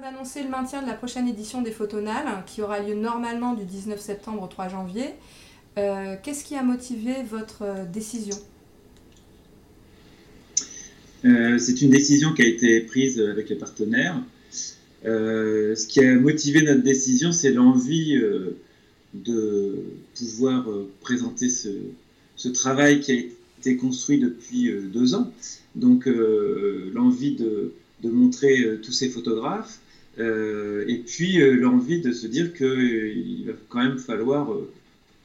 d'annoncer le maintien de la prochaine édition des Photonales, qui aura lieu normalement du 19 septembre au 3 janvier. Euh, qu'est-ce qui a motivé votre euh, décision? Euh, C'est une décision qui a été prise avec les partenaires. ce qui a motivé notre décision, c'est l'envie de pouvoir présenter ce, travail qui a été construit depuis deux ans. Donc l'envie de, montrer tous ces photographes et puis l'envie de se dire qu'il va quand même falloir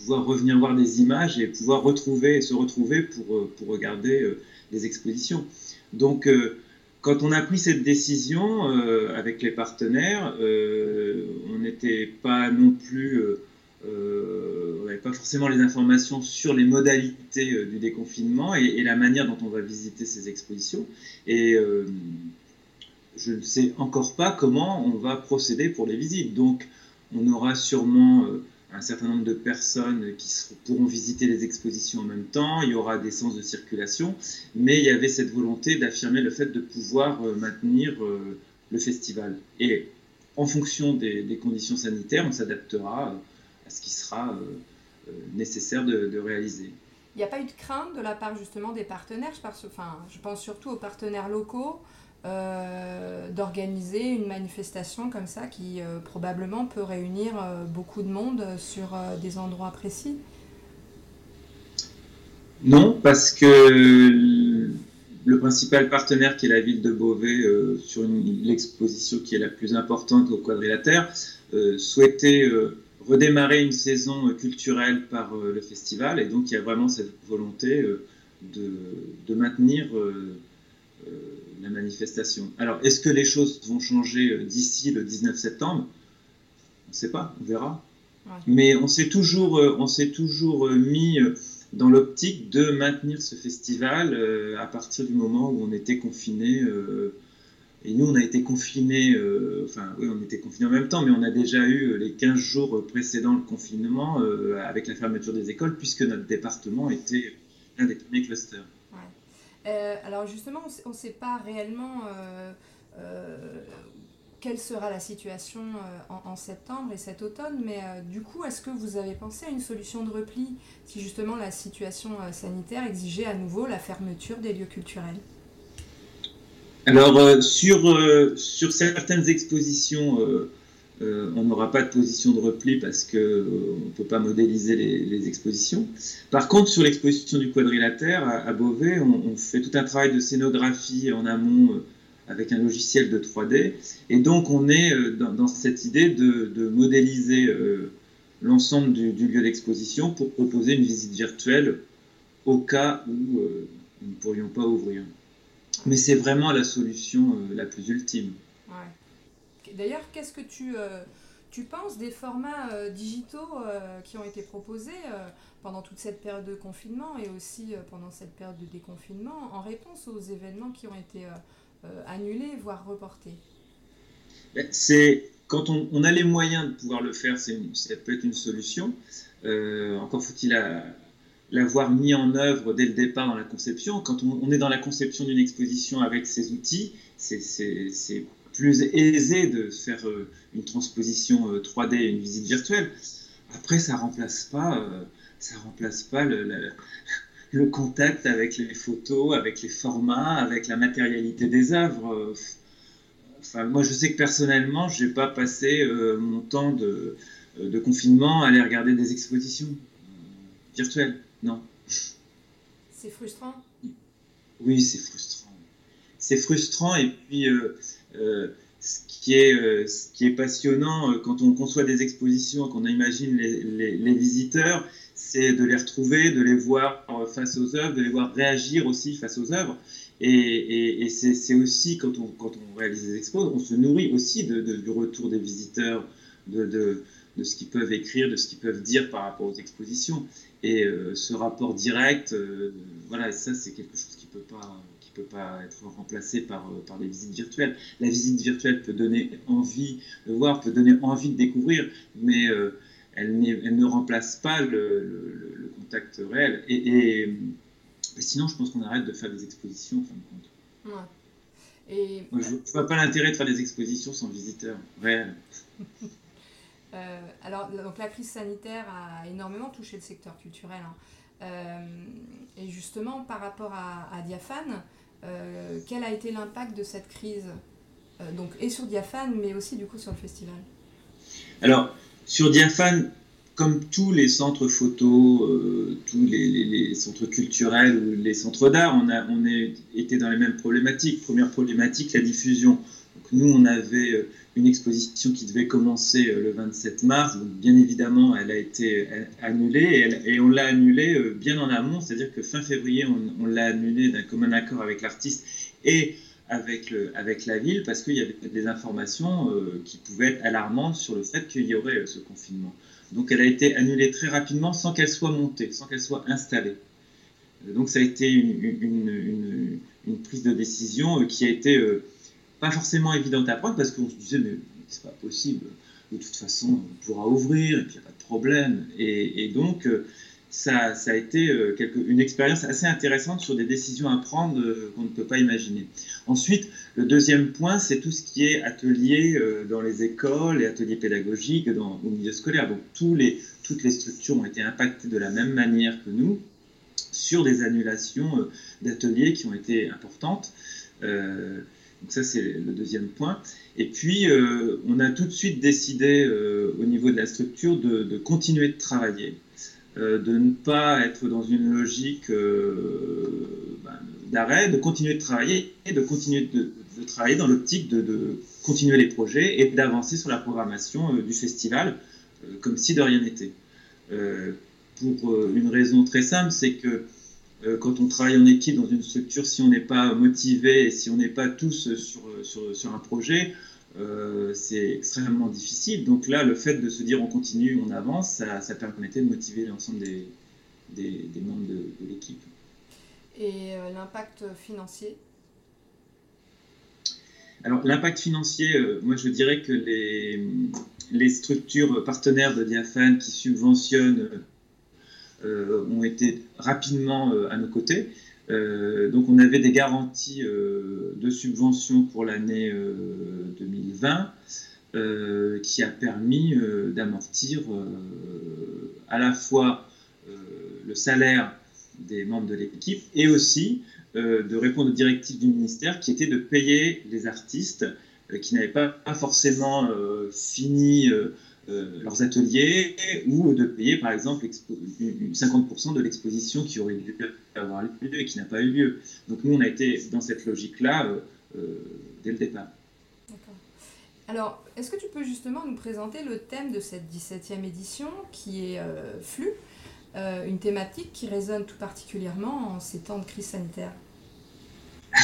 pouvoir revenir voir des images et pouvoir retrouver, se retrouver pour, euh, pour regarder euh, les expositions. Donc, euh, quand on a pris cette décision avec les partenaires, on n'était pas non plus, on n'avait pas forcément les informations sur les modalités du déconfinement et, et, la manière dont on va visiter ces expositions. Et je ne sais encore pas comment on va procéder pour les visites. Donc, on aura sûrement un certain nombre de personnes qui pourront visiter les expositions en même temps, il y aura des sens de circulation, mais il y avait cette volonté d'affirmer le fait de pouvoir euh, maintenir euh, le festival. Et en fonction des, conditions sanitaires, on s'adaptera euh, à ce qui sera nécessaire de, réaliser. Il n'y a pas eu de crainte de la part justement des partenaires, enfin, je pense surtout aux partenaires locaux, euh, d'organiser une manifestation comme ça qui euh, probablement peut réunir euh, beaucoup de monde sur des endroits précis. Non, parce que le principal partenaire qui est la ville de Beauvais sur l'exposition qui est la plus importante au quadrilatère souhaitait redémarrer une saison culturelle par le festival. Et donc il y a vraiment cette volonté de, de, maintenir la manifestation. Alors, est-ce que les choses vont changer euh, d'ici le 19 septembre? On ne sait pas, on verra. Mais on s'est toujours, euh, on s'est toujours euh, mis dans l'optique de maintenir ce festival à partir du moment où on était confiné. et nous, on a été confinés, enfin, oui, on était confinés en même temps, mais on a déjà eu les 15 jours précédant le confinement avec la fermeture des écoles, puisque notre département était un des premiers clusters. Euh, alors justement, on ne sait pas réellement euh, euh, quelle sera la situation en, septembre et cet automne, mais du coup, est-ce que vous avez pensé à une solution de repli si justement la situation sanitaire exigeait à nouveau la fermeture des lieux culturels? Alors, sur, sur certaines expositions, euh, on n'aura pas de position de repli parce qu'on euh, ne peut pas modéliser les, expositions. Par contre, sur l'exposition du quadrilatère à, Beauvais, on, fait tout un travail de scénographie en amont euh, avec un logiciel de 3D. Et donc, on est dans, cette idée de, modéliser l'ensemble du, lieu d'exposition pour proposer une visite virtuelle au cas où nous ne pourrions pas ouvrir. Mais c'est vraiment la solution la plus ultime. D'ailleurs, qu'est-ce que tu, euh, tu penses des formats euh, digitaux euh, qui ont été proposés pendant toute cette période de confinement et aussi pendant cette période de déconfinement en réponse aux événements qui ont été annulés, voire reportés? Ben, C'est quand on, a les moyens de pouvoir le faire, ça peut être une solution. encore faut-il l'avoir mis en œuvre dès le départ dans la conception. Quand on, on est dans la conception d'une exposition avec ces outils, c'est plus aisé de faire euh, une transposition 3D, euh, une visite virtuelle. Après, ça remplace pas, euh, ça remplace pas le, le, contact avec les photos, avec les formats, avec la matérialité des œuvres. Enfin, moi, je sais que personnellement, je n'ai pas passé mon temps de, de, confinement à aller regarder des expositions virtuelles. Non. C'est frustrant? Oui, c'est frustrant. C'est frustrant et puis euh, ce, qui est, euh, ce qui est passionnant euh, quand on conçoit des expositions, qu'on imagine les, visiteurs, c'est de les retrouver, de les voir face aux œuvres, de les voir réagir aussi face aux œuvres. Et, c'est aussi, quand on, réalise des expos, on se nourrit aussi du retour des visiteurs, de ce qu'ils peuvent écrire, de ce qu'ils peuvent dire par rapport aux expositions. Et ce rapport direct, voilà, ça c'est quelque chose qui ne peut pas peut pas être remplacé par, euh, par les visites virtuelles. La visite virtuelle peut donner envie de voir, peut donner envie de découvrir, mais euh, elle, elle, ne remplace pas le, le, contact réel. Et, et, sinon, je pense qu'on arrête de faire des expositions, en fin de compte. Et... je ne vois pas l'intérêt de faire des expositions sans visiteurs réels. alors, donc la crise sanitaire a énormément touché le secteur culturel. Hein. et justement, par rapport à, à Diaphane, quel a été l'impact de cette crise donc, et sur Diaphane, mais aussi du coup sur le festival? Alors, sur Diaphane, comme tous les centres photo, euh, tous les, centres culturels ou les centres d'art, on a, on a été dans les mêmes problématiques. Première problématique, la diffusion. nous, on avait euh, une exposition qui devait commencer euh, le 27 mars. Donc, bien évidemment, elle a été annulée et, on l'a annulée bien en amont, c'est-à-dire que fin février, on, l'a annulée d'un commun accord avec l'artiste et avec, avec la ville parce qu'il y avait des informations qui pouvaient être alarmantes sur le fait qu'il y aurait ce confinement. Donc elle a été annulée très rapidement sans qu'elle soit montée, sans qu'elle soit installée. Donc ça a été une, prise de décision euh, qui a été euh, pas forcément évidente à prendre parce qu'on se disait mais c'est pas possible, de toute façon on pourra ouvrir et puis il n'y a pas de problème. Et, donc euh, ça, ça, a été une expérience assez intéressante sur des décisions à prendre qu'on ne peut pas imaginer. Ensuite, le deuxième point, c'est tout ce qui est atelier euh, dans les écoles et ateliers pédagogiques dans, au milieu scolaire. Donc tous les, toutes les structures ont été impactées de la même manière que nous sur des annulations euh, d'ateliers qui ont été importantes. Euh, donc ça, c'est le deuxième point. Et puis, on a tout de suite décidé au niveau de la structure de, continuer de travailler, de ne pas être dans une logique ben, d'arrêt, de continuer de travailler et de continuer de, travailler dans l'optique de, continuer les projets et d'avancer sur la programmation euh, du festival euh, comme si de rien n'était. Euh, pour une raison très simple, c'est que quand on travaille en équipe dans une structure, si on n'est pas motivé et si on n'est pas tous sur, sur, sur un projet, c'est extrêmement difficile. Donc là, le fait de se dire on continue, on avance, ça, ça permettait de motiver l'ensemble des, des, des, membres de, de l'équipe. Et l'impact financier? Alors l'impact financier, euh, moi je dirais que les, les, structures partenaires de Diaphane qui subventionnent euh, ont été rapidement euh, à nos côtés. donc on avait des garanties de subvention pour l'année 2020 qui a permis d'amortir à la fois le salaire des membres de l'équipe et aussi euh, de répondre aux directives du ministère qui étaient de payer les artistes euh, qui n'avaient pas, forcément euh, fini leurs ateliers ou de payer par exemple 50% de l'exposition qui aurait dû avoir lieu et qui n'a pas eu lieu. Donc nous on a été dans cette logique-là dès le départ. Alors, est-ce que tu peux justement nous présenter le thème de cette 17e édition qui est flux euh, une thématique qui résonne tout particulièrement en ces temps de crise sanitaire?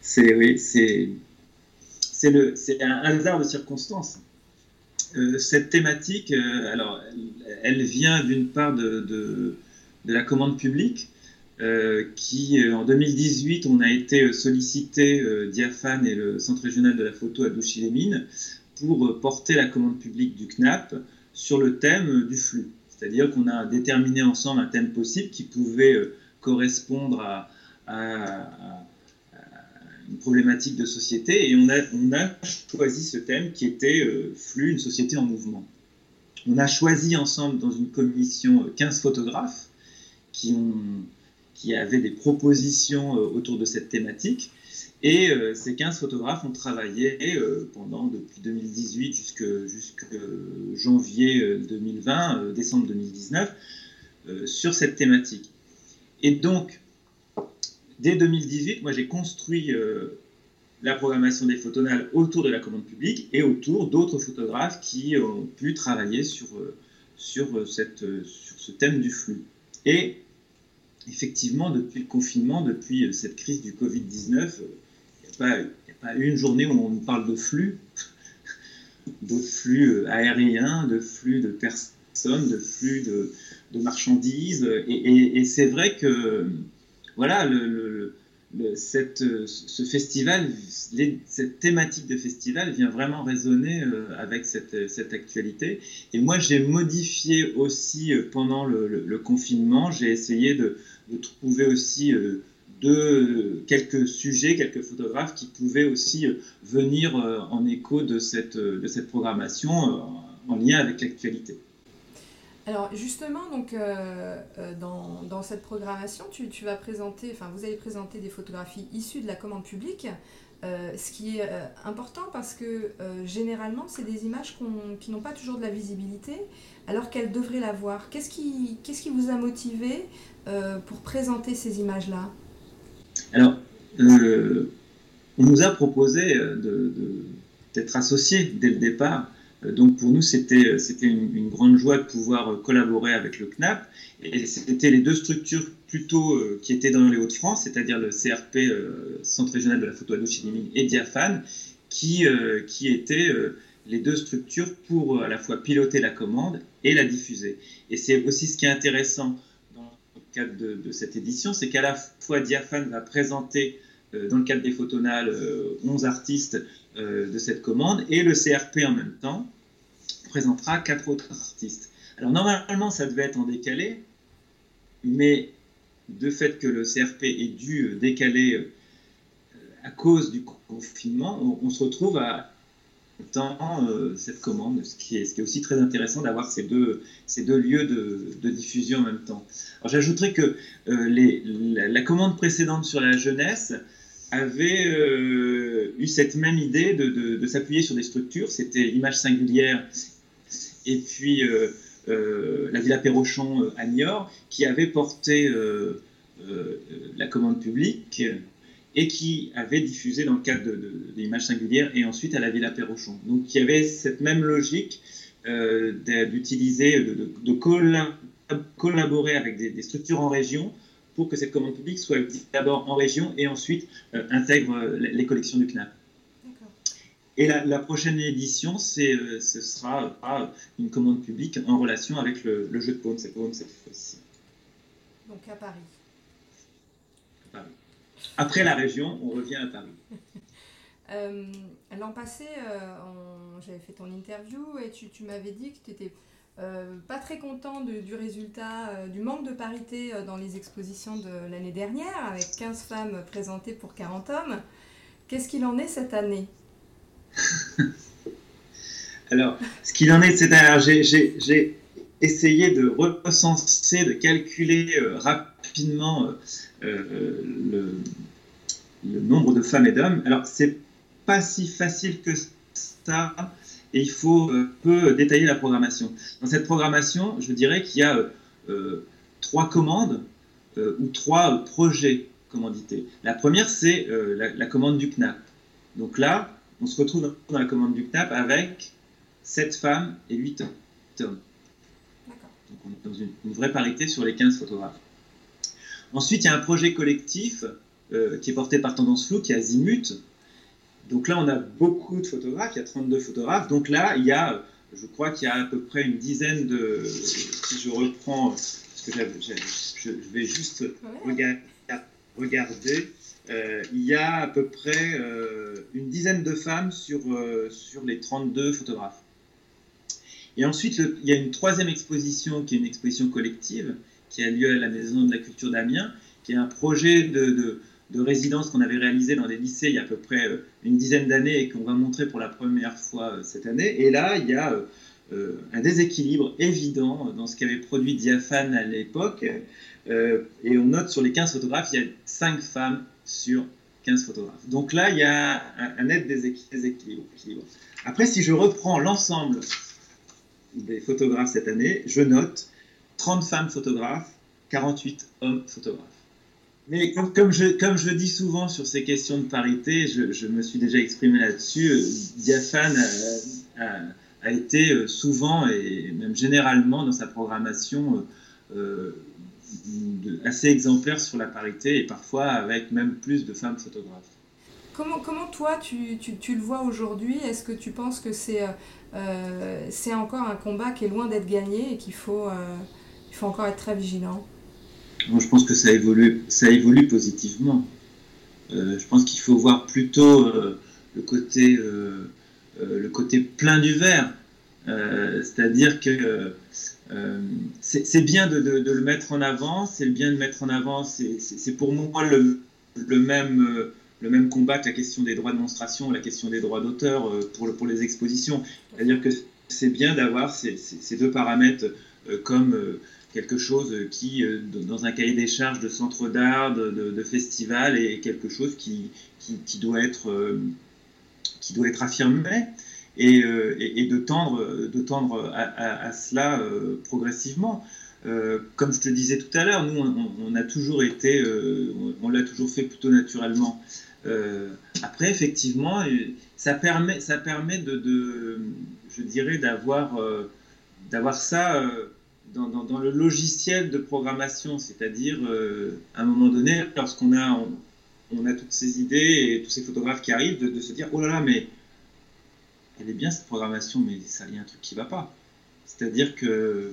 C'est oui, c'est c'est un hasard de circonstances. Euh, cette thématique, euh, alors, elle, vient d'une part de, la commande publique, qui en 2018, on a été sollicité, Diaphane et le Centre régional de la photo à Douchy-les-Mines, pour porter la commande publique du CNAP sur le thème du flux. C'est-à-dire qu'on a déterminé ensemble un thème possible qui pouvait euh, correspondre à, problématique de société et on a, on a choisi ce thème qui était euh, flux, une société en mouvement. On a choisi ensemble dans une commission 15 euh, photographes qui, ont, qui avaient des propositions autour de cette thématique et euh, ces 15 photographes ont travaillé euh, pendant depuis 2018 jusqu'à janvier 2020, euh, décembre 2019, sur cette thématique. Et donc, dès 2018, moi j'ai construit la programmation des photonales autour de la commande publique et autour d'autres photographes qui ont pu travailler sur, sur, cette, sur ce thème du flux. Et effectivement, depuis le confinement, depuis cette crise du Covid-19, il n'y a pas une journée où on parle de flux, de flux euh, aériens, de flux de personnes, de flux de, marchandises. Et, c'est vrai que voilà, cette, ce festival, cette thématique de festival vient vraiment résonner euh, avec cette, cette actualité. Et moi, j'ai modifié aussi euh, pendant le, confinement, j'ai essayé de, trouver aussi quelques sujets, quelques photographes qui pouvaient aussi venir en écho de cette programmation en lien avec l'actualité. Alors justement, donc, dans, dans, cette programmation, tu, tu, vas présenter, enfin vous allez présenter des photographies issues de la commande publique. Euh, ce qui est euh, important parce que euh, généralement, c'est des images qui n'ont pas toujours de la visibilité alors qu'elles devraient l'avoir. Qu'est-ce qui, qui vous a motivé pour présenter ces images-là? Alors, on nous a proposé de, d'être associés dès le départ euh, donc pour nous, c'était euh, une, une, grande joie de pouvoir euh, collaborer avec le CNAP. Et c'était les deux structures plutôt qui étaient dans les Hauts-de-France, c'est-à-dire le CRP, Centre régional de la photo à douche et Diaphane, qui, qui étaient les deux structures pour à la fois piloter la commande et la diffuser. Et c'est aussi ce qui est intéressant dans le cadre de, de cette édition, c'est qu'à la fois Diaphane va présenter dans le cadre des photonales 11 artistes de cette commande et le CRP en même temps présentera quatre autres artistes. Alors normalement, ça devait être en décalé, mais de fait que le CRP ait dû euh, décaler euh, à cause du confinement, on, se retrouve à euh, cette commande, ce qui, est, est aussi très intéressant d'avoir ces deux, ces deux lieux de, diffusion en même temps. Alors j'ajouterais que la, commande précédente sur la jeunesse avait eu cette même idée de, s'appuyer sur des structures, c'était l'image singulière et puis euh, euh, la Villa Perrochon euh, à Niort, qui avait porté la commande publique et qui avait diffusé dans le cadre de, l'image singulière et ensuite à la Villa Perrochon. Donc il y avait cette même logique d'utiliser, de, collaborer avec des, structures en région pour que cette commande publique soit d'abord en région et ensuite intègre les collections du CNAP. Et la, prochaine édition, euh, ce sera une commande publique en relation avec le, jeu de paume, cette fois-ci. Donc à Paris. Après la région, on revient à Paris. Euh, l'an passé, euh, j'avais fait ton interview et tu, m'avais dit que tu n'étais pas très content du résultat, du manque de parité dans les expositions de l'année dernière, avec 15 femmes présentées pour 40 hommes. Qu'est-ce qu'il en est cette année? Alors, ce qu'il en est, c'est à j'ai essayé de recenser, de calculer euh, rapidement euh, euh, le, nombre de femmes et d'hommes. Alors, c'est pas si facile que ça, et il faut peu détailler la programmation. Dans cette programmation, je dirais qu'il y a trois commandes ou trois projets commandités. La première, c'est la, commande du CNAP. Donc là, on se retrouve dans la commande du CNAP avec 7 femmes et 8 hommes. Donc on est dans une, vraie parité sur les 15 photographes. Ensuite, il y a un projet collectif euh, qui est porté par Tendance Flou, qui est Azimut. Donc là, on a beaucoup de photographes, il y a 32 photographes. Donc là, il y a, je crois qu'il y a à peu près une dizaine de. Si je reprends, parce que je vais juste regarder. Euh, il y a à peu près euh, une dizaine de femmes sur, euh, sur les 32 photographes. Et ensuite, il y a une troisième exposition qui est une exposition collective qui a lieu à la Maison de la Culture d'Amiens, qui est un projet de, de, résidence qu'on avait réalisé dans des lycées il y a à peu près une dizaine d'années et qu'on va montrer pour la première fois cette année. Et là, il y a un déséquilibre évident dans ce qu'avait produit Diaphane à l'époque. et on note sur les 15 photographes, il y a 5 femmes sur 15 photographes. Donc là, il y a un, net déséquilibre. Après, si je reprends l'ensemble des photographes cette année, je note 30 femmes photographes, 48 hommes photographes. Mais comme, je, comme je dis souvent sur ces questions de parité, je, me suis déjà exprimé là-dessus, euh, Diaphane a, été euh, souvent et même généralement dans sa programmation euh, assez exemplaire sur la parité et parfois avec même plus de femmes photographes. Comment, comment toi tu, tu, tu le vois aujourd'hui? Est-ce que tu penses que c'est euh, encore un combat qui est loin d'être gagné et qu'il faut, faut encore être très vigilant? Moi je pense que ça évolue, ça évolue positivement. Euh, je pense qu'il faut voir plutôt le, côté, le côté plein du verre. C'est-à-dire que euh, c'est bien de, le mettre en avant, c'est bien de mettre en avant, c'est pour moi le même, combat que la question des droits de démonstration, la question des droits d'auteur pour, les expositions. C'est-à-dire que c'est bien d'avoir ces, deux paramètres comme quelque chose qui, dans un cahier des charges de centre d'art, de, de, festival, est quelque chose qui, qui, doit, être, qui doit être affirmé. Euh, et, de tendre, de tendre à, cela euh, progressivement. Euh, comme je te disais tout à l'heure, nous, on, a toujours été, on, l'a toujours fait plutôt naturellement. après, effectivement, ça permet, ça permet de, je dirais, d'avoir, d'avoir ça dans, le logiciel de programmation, c'est-à-dire, à un moment donné, lorsqu'on a, on, a toutes ces idées et tous ces photographes qui arrivent, de, se dire, oh là là, mais elle est bien cette programmation, mais ça, il y a un truc qui va pas. C'est-à-dire que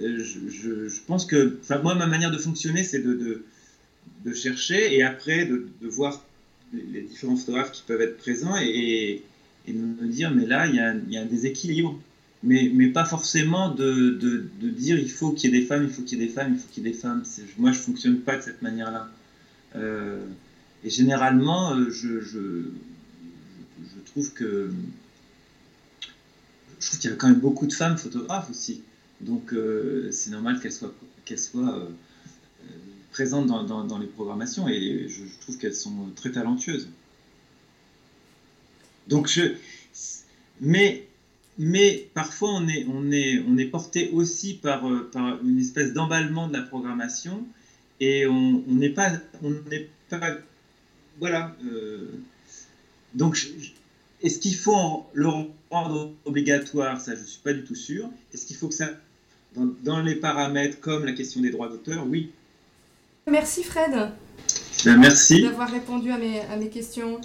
euh, je, pense que, moi, ma manière de fonctionner, c'est de, de, chercher et après de, voir les, différents photographes qui peuvent être présents et, et, me dire, mais là, il y a, il y a un déséquilibre. Mais, mais, pas forcément de, de, dire il faut qu'il y ait des femmes, il faut qu'il y ait des femmes, il faut qu'il y ait des femmes. Moi, je fonctionne pas de cette manière-là. Euh, et généralement, euh, je, je trouve que je trouve qu'il y a quand même beaucoup de femmes photographes aussi. Donc euh, c'est normal qu'elles soient, soient euh, présentes dans, dans, les programmations et je, trouve qu'elles sont très talentueuses. Donc je, mais, mais parfois on est, on est, on est porté aussi par, euh, par une espèce d'emballement de la programmation et on n'est pas, on n'est pas, voilà. donc je, est-ce qu'il faut le rendre obligatoire? Ça, je ne suis pas du tout sûr. Est-ce qu'il faut que ça, dans, les paramètres comme la question des droits d'auteur? Oui. Merci Fred. Ben, merci. D'avoir répondu à mes, à mes questions.